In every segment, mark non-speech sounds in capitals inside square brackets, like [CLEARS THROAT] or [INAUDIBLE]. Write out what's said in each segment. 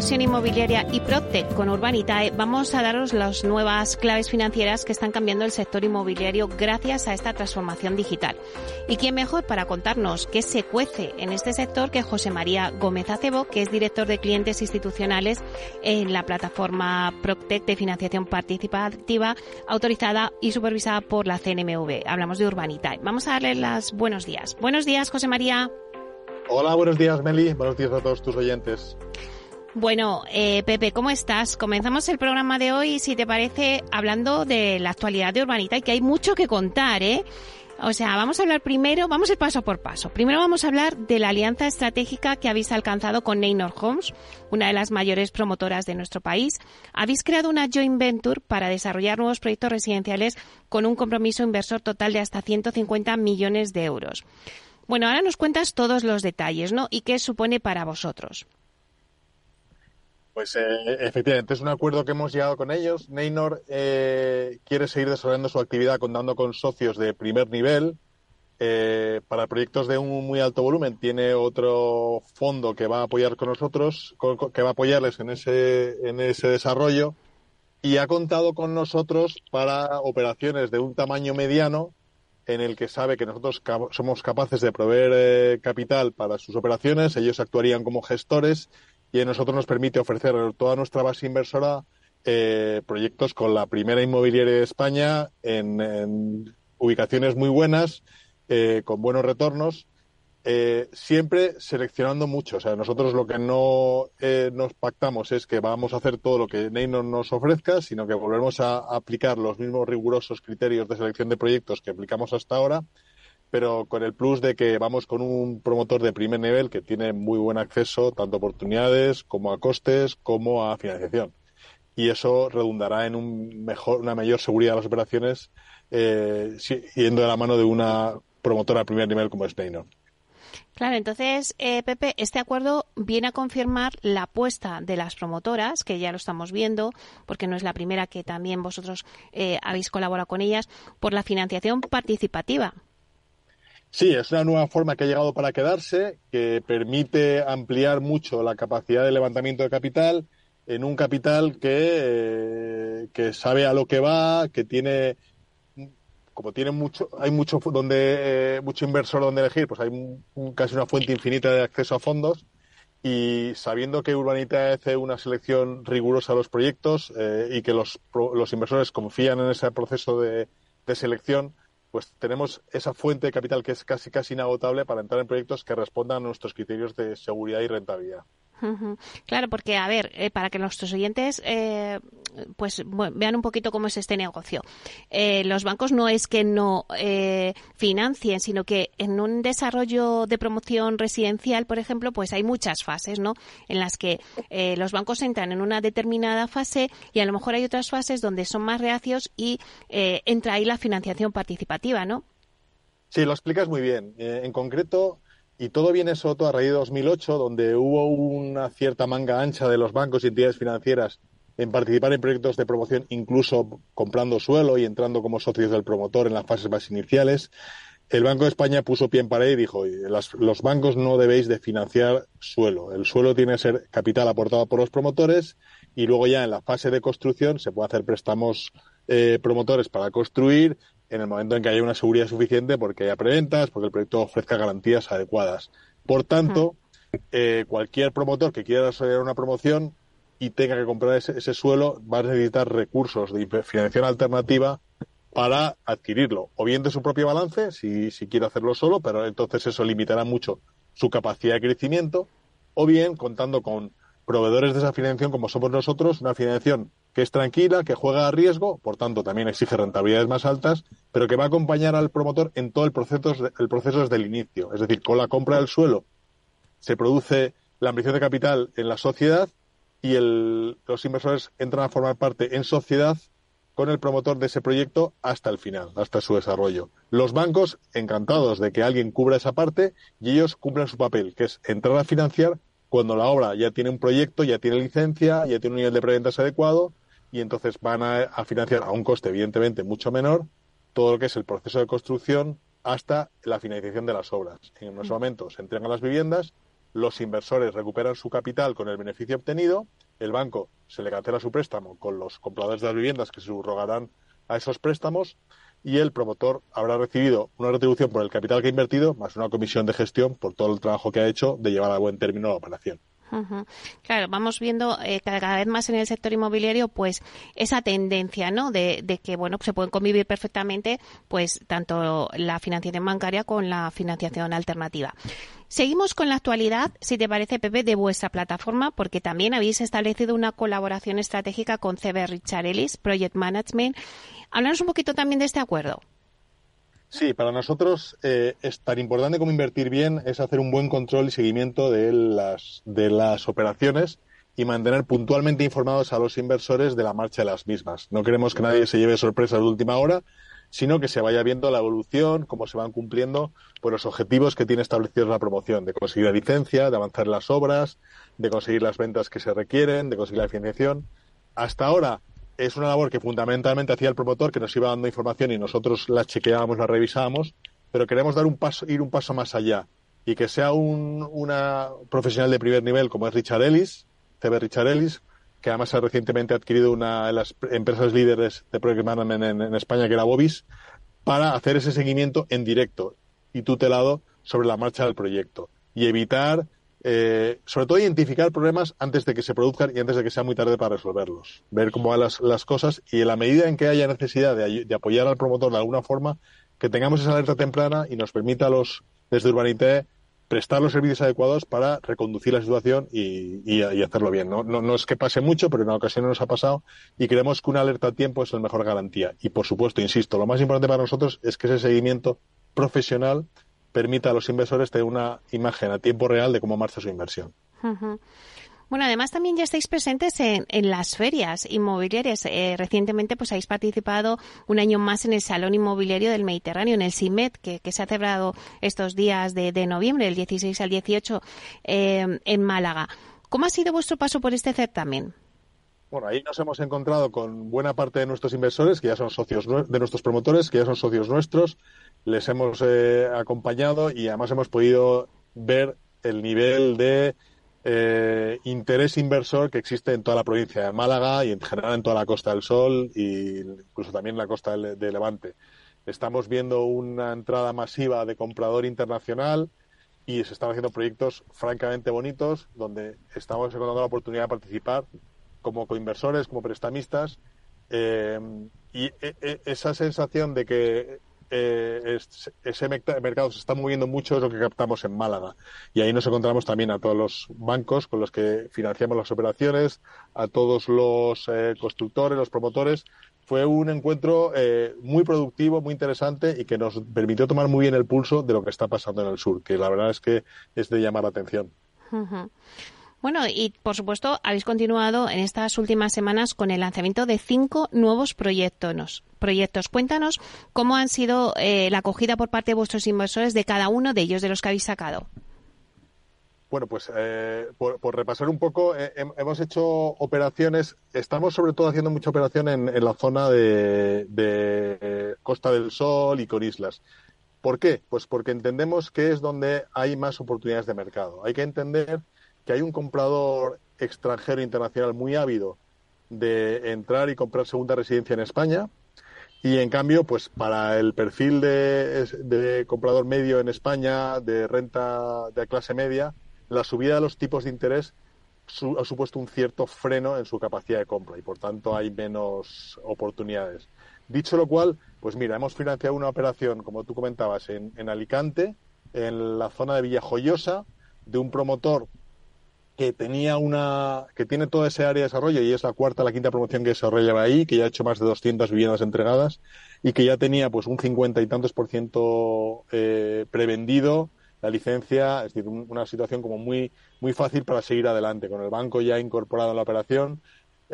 Inversión Inmobiliaria y Proctec con Urbanitae vamos a daros las nuevas claves financieras que están cambiando el sector inmobiliario gracias a esta transformación digital. ¿Y quién mejor para contarnos qué se cuece en este sector que José María Gómez Acebo, que es director de clientes institucionales en la plataforma Proctec de financiación participativa autorizada y supervisada por la CNMV? Hablamos de Urbanitae. Vamos a darle las buenos días. Buenos días, José María. Hola, buenos días, Meli. Buenos días a todos tus oyentes. Bueno, eh, Pepe, ¿cómo estás? Comenzamos el programa de hoy, si te parece, hablando de la actualidad de Urbanita y que hay mucho que contar, ¿eh? O sea, vamos a hablar primero, vamos a ir paso por paso. Primero vamos a hablar de la alianza estratégica que habéis alcanzado con Neynor Homes, una de las mayores promotoras de nuestro país. Habéis creado una joint venture para desarrollar nuevos proyectos residenciales con un compromiso inversor total de hasta 150 millones de euros. Bueno, ahora nos cuentas todos los detalles, ¿no? ¿Y qué supone para vosotros? Pues eh, efectivamente, es un acuerdo que hemos llegado con ellos. Neynor eh, quiere seguir desarrollando su actividad contando con socios de primer nivel. Eh, para proyectos de un muy alto volumen tiene otro fondo que va a apoyar con nosotros, que va a apoyarles en ese, en ese desarrollo y ha contado con nosotros para operaciones de un tamaño mediano en el que sabe que nosotros somos capaces de proveer capital para sus operaciones, ellos actuarían como gestores y a nosotros nos permite ofrecer a toda nuestra base inversora eh, proyectos con la primera inmobiliaria de España en, ubicaciones muy buenas, eh, con buenos retornos, eh, siempre seleccionando mucho. O sea, nosotros lo que no nos pactamos es que vamos a hacer todo lo que Neynor nos ofrezca, sino que volvemos a aplicar los mismos rigurosos criterios de selección de proyectos que aplicamos hasta ahora pero con el plus de que vamos con un promotor de primer nivel que tiene muy buen acceso tanto a oportunidades como a costes como a financiación. Y eso redundará en un mejor, una mayor seguridad de las operaciones eh, yendo de la mano de una promotora de primer nivel como es Claro, entonces, eh, Pepe, este acuerdo viene a confirmar la apuesta de las promotoras, que ya lo estamos viendo, porque no es la primera que también vosotros eh, habéis colaborado con ellas, por la financiación participativa. Sí, es una nueva forma que ha llegado para quedarse, que permite ampliar mucho la capacidad de levantamiento de capital en un capital que, eh, que sabe a lo que va, que tiene como tiene mucho, hay mucho donde eh, mucho inversor donde elegir, pues hay casi una fuente infinita de acceso a fondos. Y sabiendo que Urbanita hace una selección rigurosa de los proyectos eh, y que los, los inversores confían en ese proceso de, de selección, pues tenemos esa fuente de capital que es casi casi inagotable para entrar en proyectos que respondan a nuestros criterios de seguridad y rentabilidad. Claro, porque, a ver, eh, para que nuestros oyentes eh, pues vean un poquito cómo es este negocio. Eh, los bancos no es que no financien, sino que en un desarrollo de promoción residencial, por ejemplo, pues hay muchas fases, ¿no? En las que los bancos entran en una determinada fase y a lo mejor hay otras fases donde son más reacios y entra ahí la financiación participativa, ¿no? Sí, lo explicas muy bien. en concreto, y todo viene todo a raíz de 2008, donde hubo una cierta manga ancha de los bancos y entidades financieras en participar en proyectos de promoción, incluso comprando suelo y entrando como socios del promotor en las fases más iniciales. El Banco de España puso pie en pared y dijo, los bancos no debéis de financiar suelo. El suelo tiene que ser capital aportado por los promotores y luego ya en la fase de construcción se puede hacer préstamos eh, promotores para construir en el momento en que haya una seguridad suficiente porque haya preventas, porque el proyecto ofrezca garantías adecuadas. Por tanto, eh, cualquier promotor que quiera desarrollar una promoción y tenga que comprar ese, suelo va a necesitar recursos de financiación alternativa para adquirirlo, o bien de su propio balance, si, si quiere hacerlo solo, pero entonces eso limitará mucho su capacidad de crecimiento, o bien contando con proveedores de esa financiación como somos nosotros, una financiación que es tranquila, que juega a riesgo, por tanto también exige rentabilidades más altas, pero que va a acompañar al promotor en todo el proceso, el proceso desde el inicio. Es decir, con la compra del suelo se produce la ambición de capital en la sociedad y los inversores entran a formar parte en sociedad con el promotor de ese proyecto hasta el final, hasta su desarrollo. Los bancos encantados de que alguien cubra esa parte y ellos cumplen su papel, que es entrar a financiar cuando la obra ya tiene un proyecto, ya tiene licencia, ya tiene un nivel de preventas adecuado y entonces van a, financiar a un coste evidentemente mucho menor todo lo que es el proceso de construcción hasta la finalización de las obras. En unos momentos se entregan las viviendas, los inversores recuperan su capital con el beneficio obtenido, el banco se le cancela su préstamo con los compradores de las viviendas que se subrogarán a esos préstamos y el promotor habrá recibido una retribución por el capital que ha invertido más una comisión de gestión por todo el trabajo que ha hecho de llevar a buen término la operación. Claro, vamos viendo eh, cada, vez más en el sector inmobiliario, pues esa tendencia, ¿no? De, de, que bueno, se pueden convivir perfectamente, pues tanto la financiación bancaria con la financiación alternativa. Seguimos con la actualidad, si te parece, Pepe, de vuestra plataforma, porque también habéis establecido una colaboración estratégica con CB Richard Ellis, Project Management. Háblanos un poquito también de este acuerdo. Sí, para nosotros eh, es tan importante como invertir bien es hacer un buen control y seguimiento de las, de las operaciones y mantener puntualmente informados a los inversores de la marcha de las mismas. No queremos que nadie se lleve sorpresas de última hora, sino que se vaya viendo la evolución, cómo se van cumpliendo pues, los objetivos que tiene establecidos la promoción, de conseguir la licencia, de avanzar las obras, de conseguir las ventas que se requieren, de conseguir la financiación. Hasta ahora es una labor que fundamentalmente hacía el promotor, que nos iba dando información y nosotros la chequeábamos, la revisábamos, pero queremos dar un paso, ir un paso más allá y que sea un, una profesional de primer nivel como es Richard Ellis, CB Richard Ellis, que además ha recientemente adquirido una de las empresas líderes de Project Management en, España, que era Bobis, para hacer ese seguimiento en directo y tutelado sobre la marcha del proyecto y evitar eh, sobre todo identificar problemas antes de que se produzcan y antes de que sea muy tarde para resolverlos. Ver cómo van las, cosas y en la medida en que haya necesidad de, apoyar al promotor de alguna forma, que tengamos esa alerta temprana y nos permita a los, desde Urbanité, prestar los servicios adecuados para reconducir la situación y, hacerlo bien. ¿no? No, es que pase mucho, pero en ocasiones nos ha pasado y creemos que una alerta a tiempo es la mejor garantía. Y por supuesto, insisto, lo más importante para nosotros es que ese seguimiento profesional permita a los inversores tener una imagen a tiempo real de cómo marcha su inversión. Bueno, además también ya estáis presentes en, las ferias inmobiliarias. Eh, recientemente pues habéis participado un año más en el Salón Inmobiliario del Mediterráneo, en el CIMET, que, se ha celebrado estos días de, noviembre, del 16 al 18, eh, en Málaga. ¿Cómo ha sido vuestro paso por este certamen? Bueno, ahí nos hemos encontrado con buena parte de nuestros inversores, que ya son socios de nuestros promotores, que ya son socios nuestros, les hemos eh, acompañado y además hemos podido ver el nivel de eh, interés inversor que existe en toda la provincia de Málaga y en general en toda la Costa del Sol e incluso también en la costa de Levante. Estamos viendo una entrada masiva de comprador internacional y se están haciendo proyectos francamente bonitos donde estamos encontrando la oportunidad de participar como coinversores, como prestamistas eh, y e, e, esa sensación de que eh, ese mercado se está moviendo mucho es lo que captamos en Málaga. Y ahí nos encontramos también a todos los bancos con los que financiamos las operaciones, a todos los eh, constructores, los promotores. Fue un encuentro eh, muy productivo, muy interesante y que nos permitió tomar muy bien el pulso de lo que está pasando en el sur, que la verdad es que es de llamar la atención. Bueno, y por supuesto habéis continuado en estas últimas semanas con el lanzamiento de cinco nuevos proyectos. proyectos. Cuéntanos cómo han sido eh, la acogida por parte de vuestros inversores de cada uno de ellos, de los que habéis sacado. Bueno, pues eh, por, repasar un poco, eh, hemos hecho operaciones, estamos sobre todo haciendo mucha operación en, la zona de, de Costa del Sol y con islas. ¿Por qué? Pues porque entendemos que es donde hay más oportunidades de mercado. Hay que entender que hay un comprador extranjero internacional muy ávido de entrar y comprar segunda residencia en España y en cambio pues para el perfil de, comprador medio en España de renta de clase media la subida de los tipos de interés ha supuesto un cierto freno en su capacidad de compra y por tanto hay menos oportunidades. Dicho lo cual, pues mira, hemos financiado una operación, como tú comentabas, en, en Alicante, en la zona de Villajoyosa, de un promotor que tenía una que tiene toda esa área de desarrollo y es la cuarta la quinta promoción que desarrollaba ahí que ya ha hecho más de 200 viviendas entregadas y que ya tenía pues un 50 y tantos por ciento eh, prevendido la licencia. Es decir una situación como muy muy fácil para seguir adelante. Con el banco ya incorporado en la operación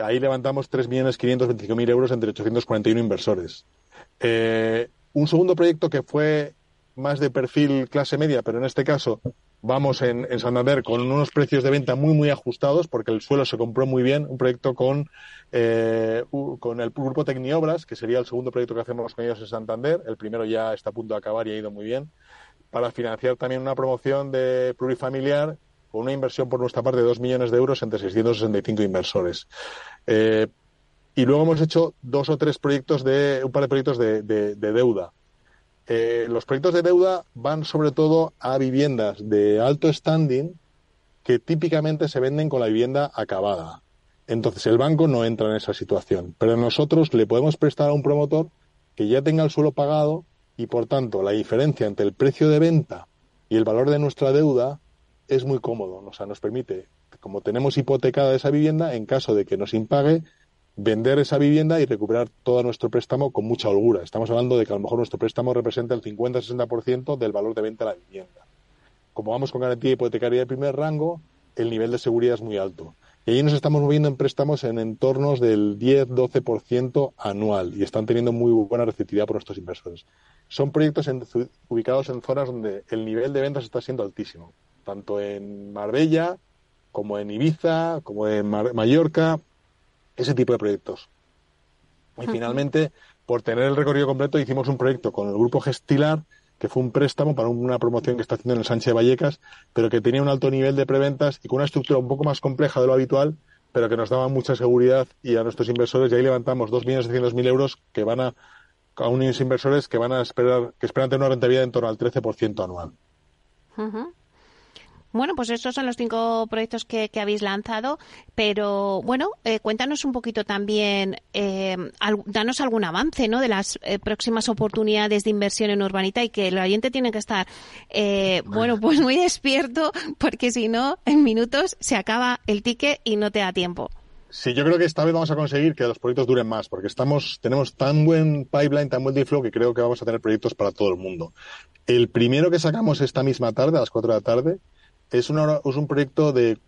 ahí levantamos 3.525.000 euros entre 841 inversores. Eh, un segundo proyecto que fue más de perfil clase media pero en este caso vamos en, Santander con unos precios de venta muy, muy ajustados porque el suelo se compró muy bien, un proyecto con, eh, con el grupo Tecniobras, que sería el segundo proyecto que hacemos con ellos en Santander. El primero ya está a punto de acabar y ha ido muy bien, para financiar también una promoción de plurifamiliar con una inversión por nuestra parte de 2 millones de euros entre 665 inversores. Eh, y luego hemos hecho dos o tres proyectos de, un par de proyectos de, de deuda eh, los proyectos de deuda van sobre todo a viviendas de alto standing que típicamente se venden con la vivienda acabada. Entonces el banco no entra en esa situación, pero nosotros le podemos prestar a un promotor que ya tenga el suelo pagado y por tanto la diferencia entre el precio de venta y el valor de nuestra deuda es muy cómodo, o sea, nos permite, como tenemos hipotecada esa vivienda, en caso de que nos impague, vender esa vivienda y recuperar todo nuestro préstamo con mucha holgura. Estamos hablando de que a lo mejor nuestro préstamo representa el 50-60% del valor de venta de la vivienda. Como vamos con garantía hipotecaria de primer rango, el nivel de seguridad es muy alto. Y ahí nos estamos moviendo en préstamos en entornos del 10-12% anual y están teniendo muy buena receptividad por nuestros inversores. Son proyectos ubicados en zonas donde el nivel de ventas está siendo altísimo, tanto en Marbella como en Ibiza, como en Mallorca, ese tipo de proyectos. Y finalmente, por tener el recorrido completo, hicimos un proyecto con el grupo Gestilar, que fue un préstamo para una promoción que está haciendo en el Sánchez de Vallecas, pero que tenía un alto nivel de preventas y con una estructura un poco más compleja de lo habitual, pero que nos daba mucha seguridad y a nuestros inversores. Y ahí levantamos 2.600.000 euros que van a, a unos inversores que van a esperar, que esperan tener una rentabilidad en torno al 13% anual. Bueno, pues estos son los cinco proyectos que, habéis lanzado, pero bueno, eh, cuéntanos un poquito también, eh, danos algún avance ¿no? de las eh, próximas oportunidades de inversión en Urbanita y que el oyente tiene que estar, bueno, pues muy despierto porque si no, en minutos se acaba el ticket y no te da tiempo. Sí, yo creo que esta vez vamos a conseguir que los proyectos duren más, porque estamos, tenemos tan buen pipeline, tan buen deal flow, que creo que vamos a tener proyectos para todo el mundo. El primero que sacamos esta misma tarde, a las 4 de la tarde, es, es un proyecto de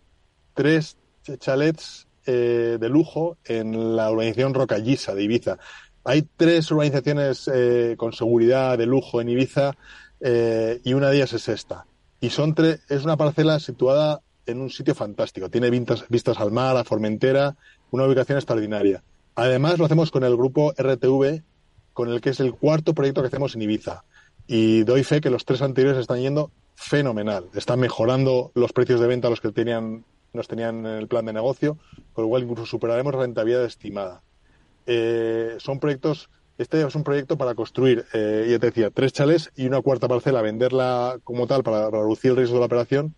tres chalets eh, de lujo en la urbanización Rocallisa de Ibiza. Hay tres urbanizaciones eh, con seguridad de lujo en Ibiza eh, y una de ellas es esta. Y son tres, es una parcela situada en un sitio fantástico. Tiene vistas, vistas al mar, a Formentera, una ubicación extraordinaria. Además, lo hacemos con el grupo RTV, con el que es el cuarto proyecto que hacemos en Ibiza. Y doy fe que los tres anteriores están yendo fenomenal. Están mejorando los precios de venta a los que tenían, nos tenían en el plan de negocio, con lo cual incluso superaremos rentabilidad estimada. Eh, son proyectos, este es un proyecto para construir, eh, ya te decía, tres chales y una cuarta parcela, venderla como tal para, reducir el riesgo de la operación.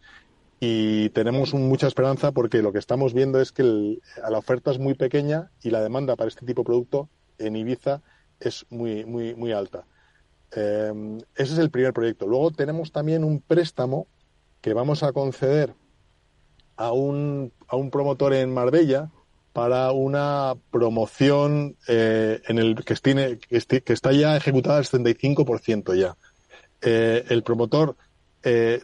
Y tenemos mucha esperanza porque lo que estamos viendo es que la oferta es muy pequeña y la demanda para este tipo de producto en Ibiza es muy, muy, muy alta. Eh, ese es el primer proyecto. Luego tenemos también un préstamo que vamos a conceder a un, a un promotor en Marbella para una promoción eh, en el que, tiene, que, está ya ejecutada al 75% ya. Eh, el promotor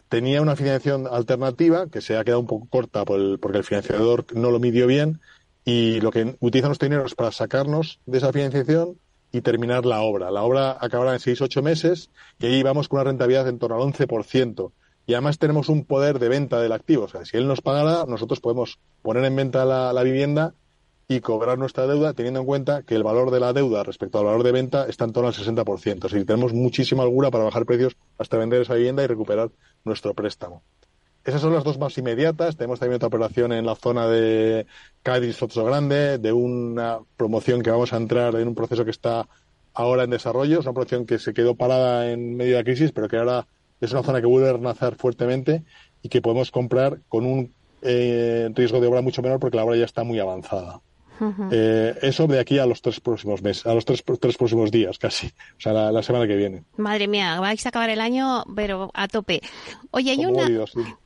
tenía una financiación alternativa que se ha quedado un poco corta porque el financiador no lo midió bien y lo que utiliza nuestro dinero es para sacarnos de esa financiación y terminar la obra. La obra acabará en 6-8 meses y ahí vamos con una rentabilidad en torno al 11%. Y además tenemos un poder de venta del activo. O sea, si él nos pagara, nosotros podemos poner en venta la, vivienda y cobrar nuestra deuda teniendo en cuenta que el valor de la deuda respecto al valor de venta está en torno al 60%. Es decir, tenemos muchísima holgura para bajar precios hasta vender esa vivienda y recuperar nuestro préstamo. Esas son las dos más inmediatas. Tenemos también otra operación en la zona de Cádiz, Soto Grande, de una promoción que vamos a entrar en un proceso que está ahora en desarrollo. Es una promoción que se quedó parada en medio de la crisis, pero que ahora es una zona que vuelve a renacer fuertemente y que podemos comprar con un eh, riesgo de obra mucho menor porque la obra ya está muy avanzada. Eh, eso de aquí a los tres próximos meses, a los tres, tres próximos días casi, o sea, la, semana que viene. Madre mía, vais a acabar el año, pero a tope. Oye, hay una,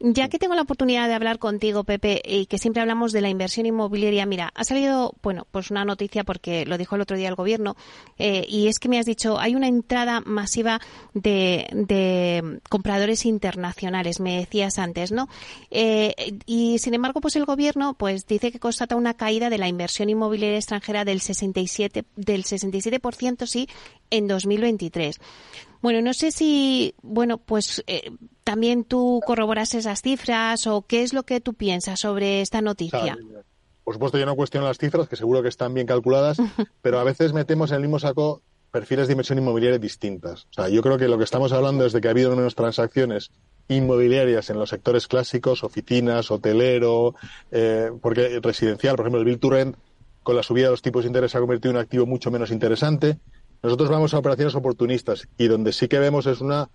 ya que tengo la oportunidad de hablar contigo, Pepe, y que siempre hablamos de la inversión inmobiliaria, mira, ha salido, bueno, pues una noticia porque lo dijo el otro día el gobierno, eh, y es que me has dicho, hay una entrada masiva de, de compradores internacionales, me decías antes, ¿no? Eh, y sin embargo, pues el gobierno, pues dice que constata una caída de la inversión inversión inmobiliaria extranjera del 67, del 67% sí, en 2023. Bueno, no sé si, bueno, pues eh, también tú corroboras esas cifras o qué es lo que tú piensas sobre esta noticia. por supuesto, yo no cuestiono las cifras, que seguro que están bien calculadas, [LAUGHS] pero a veces metemos en el mismo saco perfiles de inversión inmobiliaria distintas. O sea, yo creo que lo que estamos hablando es de que ha habido menos transacciones inmobiliarias en los sectores clásicos, oficinas, hotelero, eh, porque residencial, por ejemplo, el Bill to Rent, con la subida de los tipos de interés se ha convertido en un activo mucho menos interesante. Nosotros vamos a operaciones oportunistas y donde sí que vemos es un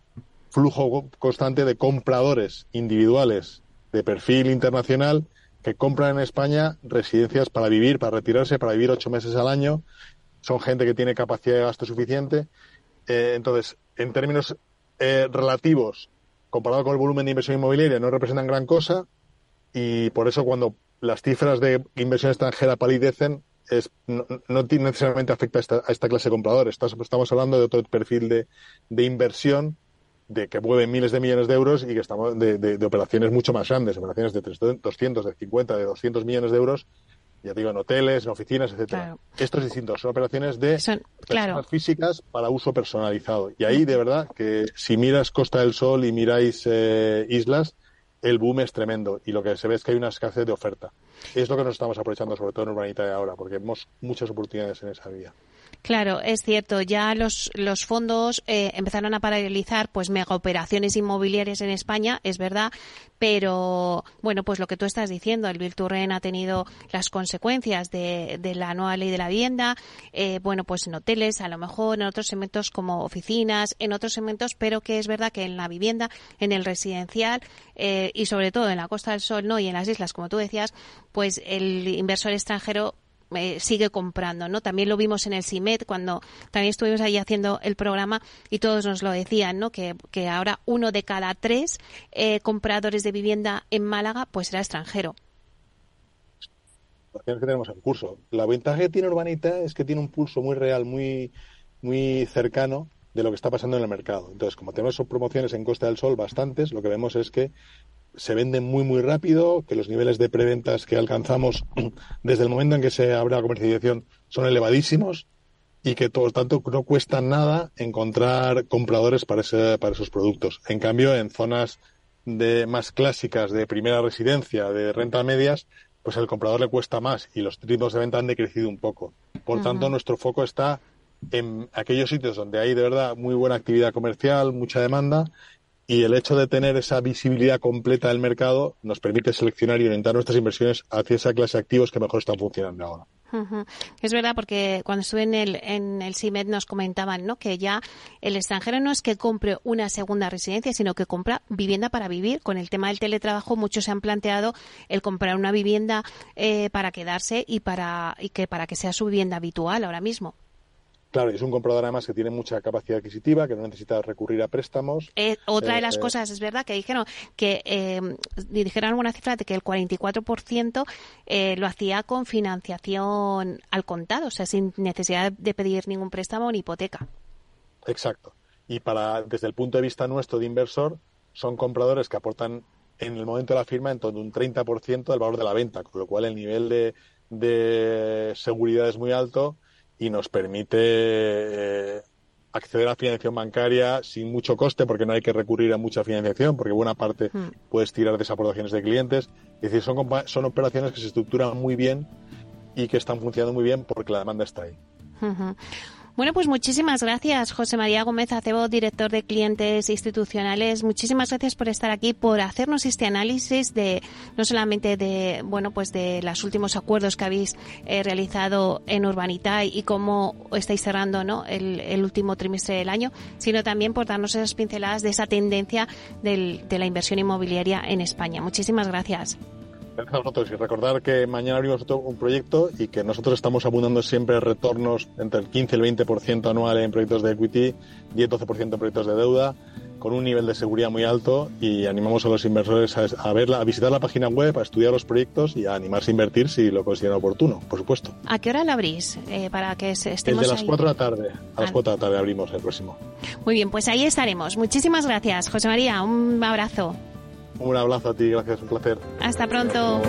flujo constante de compradores individuales de perfil internacional que compran en España residencias para vivir, para retirarse, para vivir ocho meses al año. Son gente que tiene capacidad de gasto suficiente. Eh, entonces, en términos eh, relativos, comparado con el volumen de inversión inmobiliaria, no representan gran cosa y por eso cuando las cifras de inversión extranjera palidecen, es, no, necesariamente afecta a esta, clase de compradores. Estamos hablando de otro perfil de, de inversión de que mueven miles de millones de euros y que estamos de, de, operaciones mucho más grandes, operaciones de 200, de 50, de 200 millones de euros, ya digo, en hoteles, en oficinas, etcétera. Esto es distinto, son operaciones de personas físicas para uso personalizado. Y ahí, de verdad, que si miras Costa del Sol y miráis eh, islas, el boom es tremendo y lo que se ve es que hay una escasez de oferta. Es lo que nos estamos aprovechando, sobre todo en Urbanita de ahora, porque vemos muchas oportunidades en esa vía. Claro, es cierto. Ya los, los fondos eh, empezaron a paralizar pues mega operaciones inmobiliarias en España, es verdad, pero bueno, pues lo que tú estás diciendo, el Virturren ha tenido las consecuencias de, de, la nueva ley de la vivienda, eh, bueno, pues en hoteles, a lo mejor en otros segmentos como oficinas, en otros segmentos, pero que es verdad que en la vivienda, en el residencial eh, y sobre todo en la Costa del Sol, no y en las islas, como tú decías, pues el inversor extranjero sigue comprando, ¿no? También lo vimos en el CIMED cuando también estuvimos ahí haciendo el programa y todos nos lo decían, ¿no? Que, que ahora uno de cada tres eh, compradores de vivienda en Málaga pues era extranjero. tenemos en curso. La ventaja que tiene Urbanita es que tiene un pulso muy real, muy, muy cercano de lo que está pasando en el mercado. Entonces, como tenemos promociones en Costa del Sol bastantes, lo que vemos es que se venden muy, muy rápido, que los niveles de preventas que alcanzamos [CLEARS THROAT] desde el momento en que se abre la comercialización son elevadísimos y que, por tanto, no cuesta nada encontrar compradores para, ese, para esos productos. En cambio, en zonas de más clásicas de primera residencia, de renta medias, pues al comprador le cuesta más y los ritmos de venta han decrecido un poco. Por tanto, nuestro foco está en aquellos sitios donde hay de verdad muy buena actividad comercial, mucha demanda y el hecho de tener esa visibilidad completa del mercado nos permite seleccionar y orientar nuestras inversiones hacia esa clase de activos que mejor están funcionando ahora. Es verdad, porque cuando estuve en el, en el CIMED nos comentaban ¿no? que ya el extranjero no es que compre una segunda residencia, sino que compra vivienda para vivir. Con el tema del teletrabajo, muchos se han planteado el comprar una vivienda eh, para quedarse y, para, y que para que sea su vivienda habitual ahora mismo. Claro, es un comprador además que tiene mucha capacidad adquisitiva, que no necesita recurrir a préstamos. Eh, otra de las eh, cosas, es verdad, que dijeron que eh, dijeron alguna cifra de que el 44% eh, lo hacía con financiación al contado, o sea, sin necesidad de pedir ningún préstamo ni hipoteca. Exacto. Y para desde el punto de vista nuestro de inversor, son compradores que aportan en el momento de la firma en torno a un 30% del valor de la venta, con lo cual el nivel de, de seguridad es muy alto y nos permite eh, acceder a financiación bancaria sin mucho coste porque no hay que recurrir a mucha financiación porque buena parte hmm. puedes tirar de esas aportaciones de clientes. Es decir, son, son operaciones que se estructuran muy bien y que están funcionando muy bien porque la demanda está ahí. Bueno, pues muchísimas gracias, José María Gómez Acebo, director de clientes institucionales. Muchísimas gracias por estar aquí, por hacernos este análisis de no solamente de bueno, pues de los últimos acuerdos que habéis eh, realizado en Urbanita y cómo estáis cerrando, ¿no? El, último trimestre del año, sino también por darnos esas pinceladas de esa tendencia de la inversión inmobiliaria en España. Muchísimas gracias. Gracias a vosotros y recordar que mañana abrimos un proyecto y que nosotros estamos abundando siempre retornos entre el 15 y el 20% anual en proyectos de equity, 10-12% en proyectos de deuda, con un nivel de seguridad muy alto y animamos a los inversores a, verla, a visitar la página web, a estudiar los proyectos y a animarse a invertir si lo consideran oportuno, por supuesto. ¿A qué hora la abrís? Eh, para que estemos Desde las 4 de la tarde. A las 4 de la tarde abrimos el próximo. Muy bien, pues ahí estaremos. Muchísimas gracias, José María. Un abrazo. Un abrazo a ti, gracias, un placer. Hasta pronto.